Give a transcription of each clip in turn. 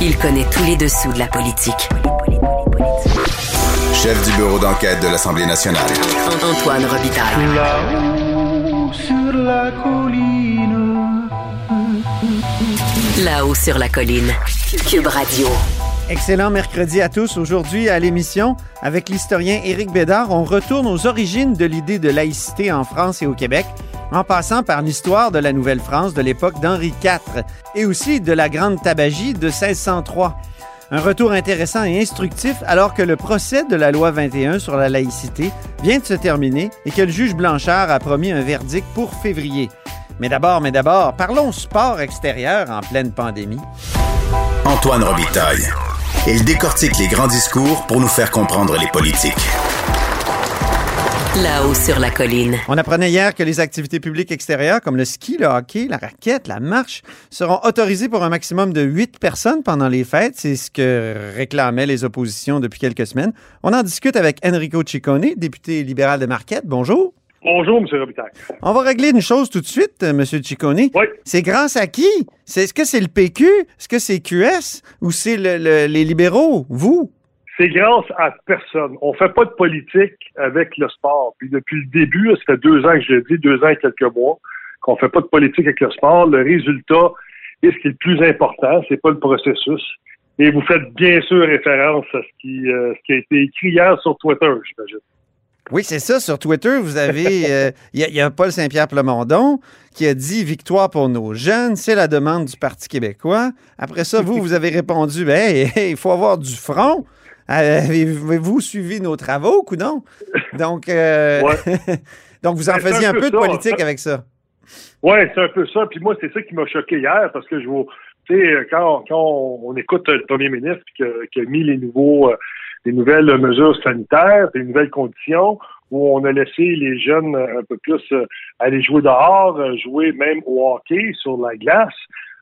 Il connaît tous les dessous de la politique. Chef du bureau d'enquête de l'Assemblée nationale. Antoine Robitaille. Là-haut sur la colline. Là-haut sur la colline. Cube Radio. Excellent mercredi à tous. Aujourd'hui, à l'émission, avec l'historien Éric Bédard, on retourne aux origines de l'idée de laïcité en France et au Québec, en passant par l'histoire de la Nouvelle-France de l'époque d'Henri IV et aussi de la Grande Tabagie de 1603. Un retour intéressant et instructif alors que le procès de la loi 21 sur la laïcité vient de se terminer et que le juge Blanchard a promis un verdict pour février. Mais d'abord, mais d'abord, parlons sport extérieur en pleine pandémie. Antoine Robitaille. Il décortique les grands discours pour nous faire comprendre les politiques. Là-haut sur la colline. On apprenait hier que les activités publiques extérieures comme le ski, le hockey, la raquette, la marche seront autorisées pour un maximum de 8 personnes pendant les fêtes. C'est ce que réclamaient les oppositions depuis quelques semaines. On en discute avec Enrico Ciccone, député libéral de Marquette. Bonjour. Bonjour, M. Robitaille. On va régler une chose tout de suite, euh, M. Ciccone. Oui. C'est grâce à qui? C'est, est-ce que c'est le PQ? Est-ce que c'est QS? Ou c'est le- le- les libéraux? Vous? C'est grâce à personne. On fait pas de politique avec le sport. Puis depuis le début, ça fait deux ans que je le dis, deux ans et quelques mois, qu'on fait pas de politique avec le sport. Le résultat, et ce qui est le plus important, c'est pas le processus. Et vous faites bien sûr référence à ce qui, euh, ce qui a été écrit hier sur Twitter, j'imagine. Oui, c'est ça. Sur Twitter, vous avez. euh, Il y, a- il y a Paul Saint-Pierre Plamondon qui a dit Victoire pour nos jeunes, c'est la demande du Parti québécois. Après ça, vous, vous avez répondu ben, hey, hey, il faut avoir du front. Avez-vous suivi nos travaux ou non? Donc, euh, Ouais. donc, vous en faisiez un un peu peu de politique avec ça. Ouais, c'est un peu ça. Puis moi, c'est ça qui m'a choqué hier parce que je vois, tu sais, quand, quand on écoute le premier ministre qui a, qui a mis les nouveaux, euh, les nouvelles mesures sanitaires, les nouvelles conditions, où on a laissé les jeunes euh, un peu plus euh, aller jouer dehors, jouer même au hockey sur la glace.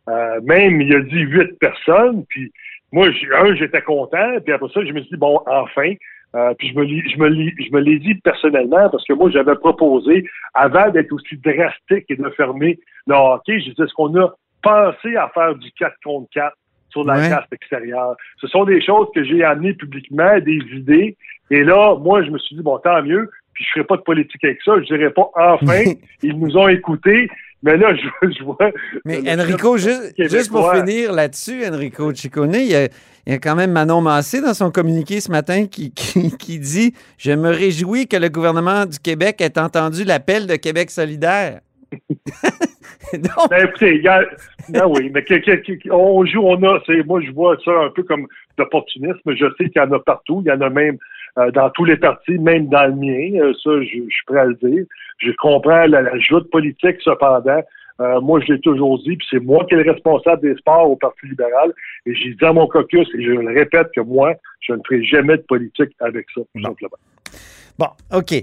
Euh, même, il a dit huit personnes. Puis moi, un, j'étais content. Puis après ça, je me suis dit, bon, enfin. Euh, puis je me, lis- je me, lis- je me l'ai dit personnellement parce que moi, j'avais proposé, avant d'être aussi drastique et de fermer le hockey, je disais, est-ce qu'on a pensé à faire du 4 contre 4 sur la Ouais. glace extérieure? Ce sont des choses que j'ai amenées publiquement, des idées. Et là, moi, je me suis dit, bon, tant mieux. Puis je ferai pas de politique avec ça. Je dirais pas, enfin, ils nous ont écoutés. Mais là, je, je vois... Mais Enrico, juste, juste pour finir là-dessus, Enrico Ciccone, il y, a, il y a quand même Manon Massé dans son communiqué ce matin qui, qui, qui dit Je me réjouis que le gouvernement du Québec ait entendu l'appel de Québec solidaire. Donc, Ben, écoutez, il y a- ben oui, mais que- que- que- on joue, on a, c'est, moi, je vois ça un peu comme d'opportunisme. Je sais qu'il y en a partout. Il y en a même euh, dans tous les partis, même dans le mien. Euh, ça, je, je suis prêt à le dire. Je comprends la, la joute politique, cependant. Euh, moi, je l'ai toujours dit, puis c'est moi qui est le responsable des sports au Parti libéral. Et j'ai dit à mon caucus, et je le répète, que moi, je ne ferai jamais de politique avec ça, tout simplement. bon, OK.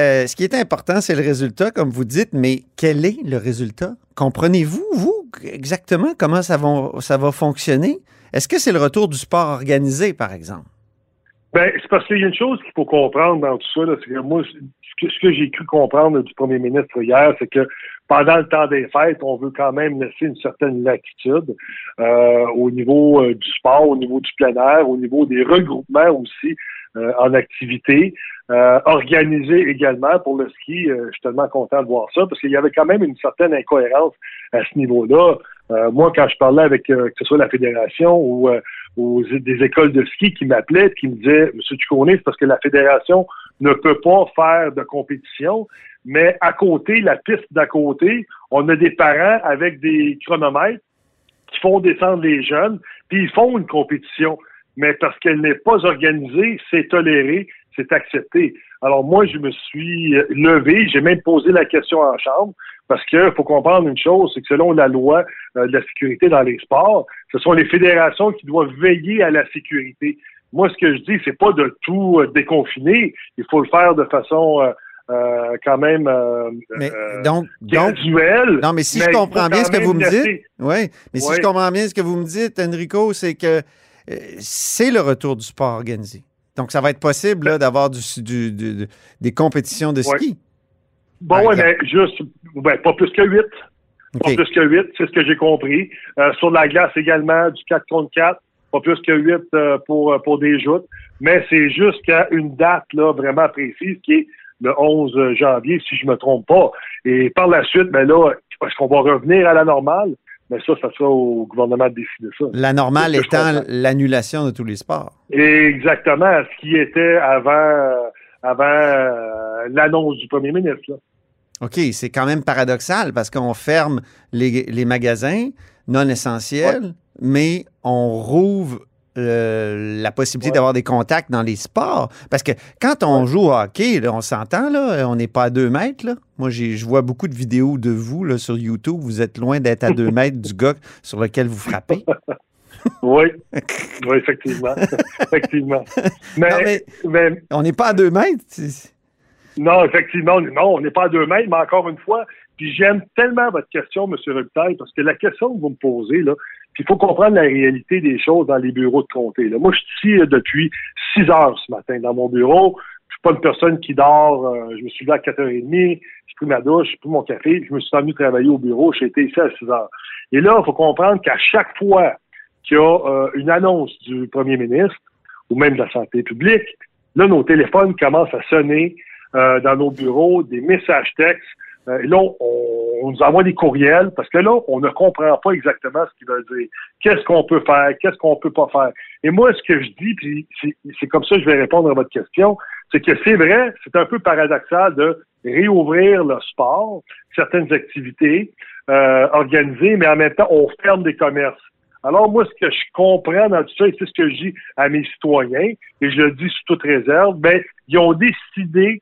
Euh, ce qui est important, c'est le résultat, comme vous dites, mais quel est le résultat? Comprenez-vous, vous, exactement comment ça va, ça va fonctionner? Est-ce que c'est le retour du sport organisé, par exemple? Ben, c'est parce qu'il y a une chose qu'il faut comprendre dans tout ça, c'est que moi, ce que, ce que j'ai cru comprendre du premier ministre hier, c'est que pendant le temps des fêtes, on veut quand même laisser une certaine latitude euh, au niveau euh, du sport, au niveau du plein air, au niveau des regroupements aussi euh, en activité, euh, organisés également pour le ski. Euh, je suis tellement content de voir ça parce qu'il y avait quand même une certaine incohérence à ce niveau-là. Euh, moi, quand je parlais avec euh, que ce soit la fédération ou euh, aux, des écoles de ski qui m'appelaient qui me disaient Monsieur Ducournay, c'est parce que la fédération ne peut pas faire de compétition, mais à côté, la piste d'à côté, on a des parents avec des chronomètres qui font descendre les jeunes, puis ils font une compétition. Mais parce qu'elle n'est pas organisée, c'est toléré, c'est accepté. Alors moi, je me suis euh, levé, j'ai même posé la question en chambre, parce qu'il faut comprendre une chose, c'est que selon la loi euh, de la sécurité dans les sports, ce sont les fédérations qui doivent veiller à la sécurité. Moi, ce que je dis, c'est pas de tout euh, déconfiner. Il faut le faire de façon euh, quand même Mais donc, graduelle. non, mais si mais je comprends bien ce que vous me dites, oui, mais si Ouais. je comprends bien ce que vous me dites, Enrico, c'est que c'est le retour du sport organisé. Donc, ça va être possible d'avoir du, du- du- des compétitions de Ouais. Bon, ouais, mais juste, ben, pas plus que 8. Pas plus que 8, c'est ce que j'ai compris. Euh, sur la glace également, du 4 contre 4. pas plus que huit euh, pour, pour des joutes, mais c'est jusqu'à une date là vraiment précise qui est le 11 janvier, si je me trompe pas. Et par la suite, ben là, est-ce qu'on va revenir à la normale? Mais ça, ça sera au gouvernement de décider ça. La normale étant l'annulation de tous les sports. Exactement, ce qui était avant, avant euh, l'annonce du premier ministre. Là. OK, c'est quand même paradoxal parce qu'on ferme les, les, magasins non essentiels, ouais. mais on rouvre euh, la possibilité ouais. d'avoir des contacts dans les sports. Parce que quand on ouais. joue au hockey, là, on s'entend, là, on n'est pas à deux mètres. Là. Moi, je vois beaucoup de vidéos de vous là, sur YouTube. Vous êtes loin d'être à deux mètres du gars sur lequel vous frappez. oui, oui, effectivement. effectivement. Mais, non, mais, mais, on n'est pas à deux mètres. Non, effectivement, non, on n'est pas à deux mètres, mais encore une fois, puis j'aime tellement votre question, M. Rubitaille, parce que la question que vous me posez, là, il faut comprendre la réalité des choses dans les bureaux de comté. Là. Moi, je suis ici depuis 6 heures ce matin dans mon bureau. Je suis pas une personne qui dort. Euh, je me suis levé à 4h30, j'ai pris ma douche, j'ai pris mon café, je me suis venu travailler au bureau. J'ai été ici à 6 heures. Et là, il faut comprendre qu'à chaque fois qu'il y a euh, une annonce du premier ministre ou même de la santé publique, là, nos téléphones commencent à sonner euh, dans nos bureaux, des messages textes. Euh, là, on, on, nous envoie des courriels parce que là, on ne comprend pas exactement ce qu'ils veulent dire. Qu'est-ce qu'on peut faire? Qu'est-ce qu'on peut pas faire? Et moi, ce que je dis, puis c'est comme ça que je vais répondre à votre question, c'est que c'est vrai, c'est un peu paradoxal de réouvrir le sport, certaines activités euh, organisées, mais en même temps, on ferme des commerces. Alors, moi, ce que je comprends dans tout ça, et c'est ce que je dis à mes citoyens, et je le dis sous toute réserve, ben, ils ont décidé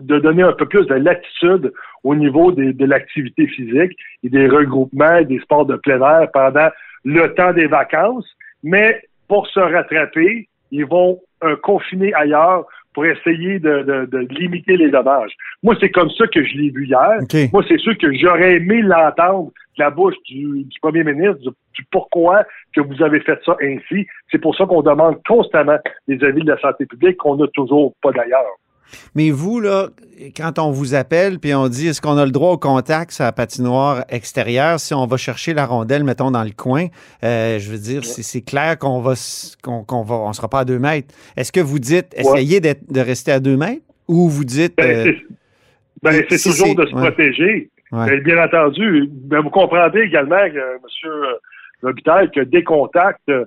de donner un peu plus de latitude au niveau des, de l'activité physique et des regroupements et des sports de plein air pendant le temps des vacances. Mais pour se rattraper, ils vont euh, confiner ailleurs pour essayer de, de, de, limiter les dommages. Moi, c'est comme ça que je l'ai vu hier. Okay. Moi, c'est sûr que j'aurais aimé l'entendre de la bouche du, du premier ministre du, du, pourquoi que vous avez fait ça ainsi. C'est pour ça qu'on demande constamment des avis de la santé publique qu'on n'a toujours pas d'ailleurs. Mais vous, là, quand on vous appelle puis on dit est-ce qu'on a le droit au contact sur la patinoire extérieure si on va chercher la rondelle, mettons, dans le coin, euh, je veux dire, ouais. c'est clair qu'on va qu'on qu va on sera pas à deux mètres. Est-ce que vous dites essayez ouais. de rester à deux mètres? Ou vous dites ben, c'est ben, si toujours de se ouais. protéger. Ben, bien entendu, ben, vous comprendrez également que M. Robitaille que des contacts euh,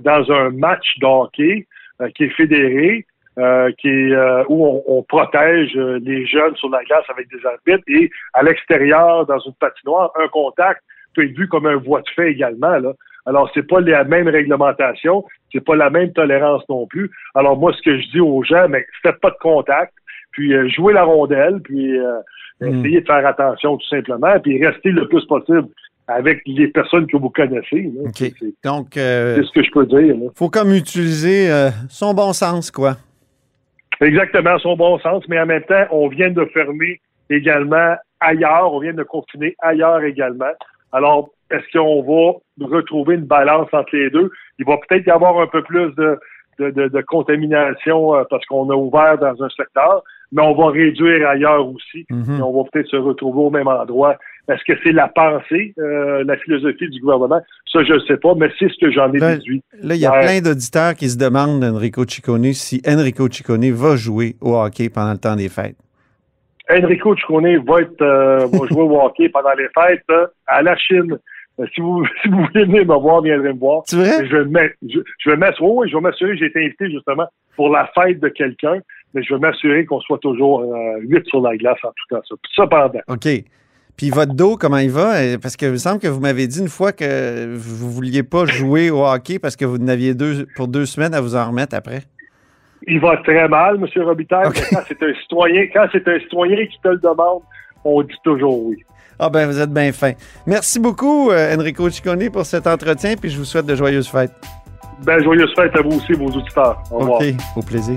dans un match de hockey euh, qui est fédéré, euh, qui est, euh, où on, on, protège euh, les jeunes sur la glace avec des arbitres et à l'extérieur, dans une patinoire, un contact peut être vu comme un voie de fait également. Là. Alors, c'est pas la même réglementation, c'est pas la même tolérance non plus. Alors, moi, ce que je dis aux gens, mais faites pas de contact, puis euh, jouez la rondelle, puis mm. essayez de faire attention tout simplement, puis restez le plus possible avec les personnes que vous connaissez. Là. Okay. Donc, euh, c'est ce que je peux dire. Il faut comme utiliser euh, son bon sens, quoi. Exactement, son bon sens, mais en même temps, on vient de fermer également ailleurs, on vient de confiner ailleurs également. Alors, est-ce qu'on va retrouver une balance entre les deux? Il va peut-être y avoir un peu plus de, de, contamination euh, parce qu'on a ouvert dans un secteur, mais on va réduire ailleurs aussi. Mhm. Mm -hmm. on va peut-être se retrouver au même endroit. Est-ce que c'est la pensée, euh, la philosophie du gouvernement? Ça, je ne sais pas, mais c'est ce que j'en ai là, déduit. Là, il y a plein d'auditeurs qui se demandent, Enrico Ciccone, si Enrico Ciccone va jouer au hockey pendant le temps des fêtes. Enrico Ciccone va, être, euh, va jouer au hockey pendant les fêtes euh, à la Chine. Si vous, si vous voulez venir me voir, viendrez me voir. C'est vrai? Je vais, je, je m'assurer, oui, je vais m'assurer, j'ai été invité justement pour la fête de quelqu'un, mais je vais m'assurer qu'on soit toujours euh, 8 sur la glace en tout cas. Ça. Cependant. OK. Puis votre dos, comment il va? Parce que il me semble que vous m'avez dit une fois que vous ne vouliez pas jouer au hockey parce que vous n'aviez deux pour deux semaines à vous en remettre après. Il va très mal, M. Robitaille. Okay. Quand c'est un citoyen, quand c'est un citoyen qui te le demande, on dit toujours oui. Ah ben vous êtes bien fin. Merci beaucoup, euh, Enrico Ciccone, pour cet entretien, puis je vous souhaite de joyeuses fêtes. Ben, joyeuses fêtes à vous aussi, vos auditeurs. Au revoir. OK, au plaisir.